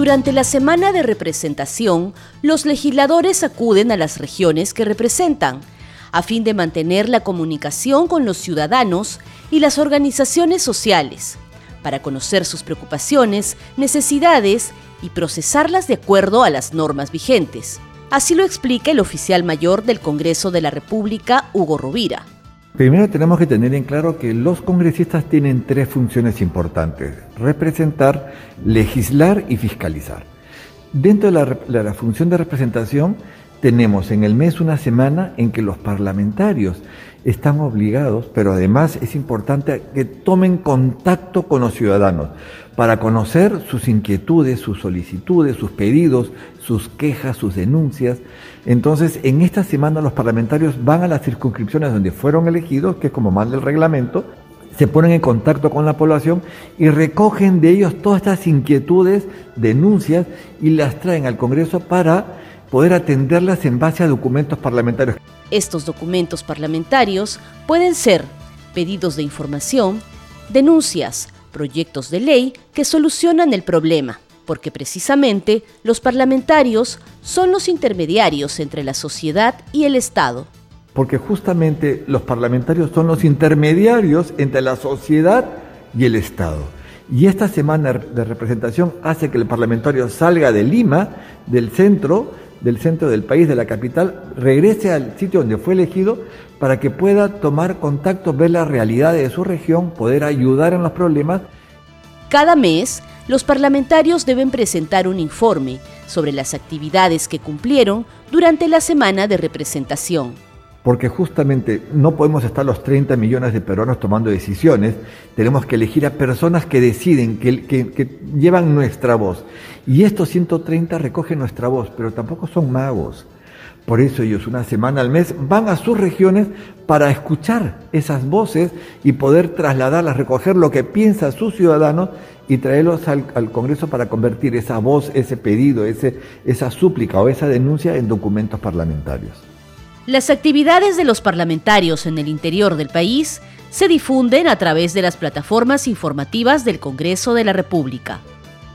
Durante la semana de representación, los legisladores acuden a las regiones que representan, a fin de mantener la comunicación con los ciudadanos y las organizaciones sociales, para conocer sus preocupaciones, necesidades y procesarlas de acuerdo a las normas vigentes. Así lo explica el oficial mayor del Congreso de la República, Hugo Rovira. Primero tenemos que tener en claro que los congresistas tienen tres funciones importantes, representar, legislar y fiscalizar. Dentro de la, función de representación tenemos en el mes una semana en que los parlamentarios están obligados, pero además es importante que tomen contacto con los ciudadanos para conocer sus inquietudes, sus solicitudes, sus pedidos, sus quejas, sus denuncias. Entonces, en esta semana los parlamentarios van a las circunscripciones donde fueron elegidos, que es como manda el reglamento, se ponen en contacto con la población y recogen de ellos todas estas inquietudes, denuncias y las traen al Congreso para poder atenderlas en base a documentos parlamentarios. Estos documentos parlamentarios pueden ser pedidos de información, denuncias, proyectos de ley que solucionan el problema, porque precisamente los parlamentarios son los intermediarios entre la sociedad y el Estado. Porque justamente los parlamentarios son los intermediarios entre la sociedad y el Estado. Y esta semana de representación hace que el parlamentario salga de Lima, del centro, del centro del país, de la capital, regrese al sitio donde fue elegido para que pueda tomar contacto, ver la realidad de su región, poder ayudar en los problemas. Cada mes, los parlamentarios deben presentar un informe sobre las actividades que cumplieron durante la semana de representación porque justamente no podemos estar los 30 millones de peruanos tomando decisiones, tenemos que elegir a personas que deciden, que, llevan nuestra voz. Y estos 130 recogen nuestra voz, pero tampoco son magos. Por eso ellos una semana al mes van a sus regiones para escuchar esas voces y poder trasladarlas, recoger lo que piensa sus ciudadanos y traerlos al, al Congreso para convertir esa voz, ese pedido, ese, esa súplica o esa denuncia en documentos parlamentarios. Las actividades de los parlamentarios en el interior del país se difunden a través de las plataformas informativas del Congreso de la República.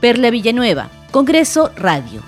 Perla Villanueva, Congreso Radio.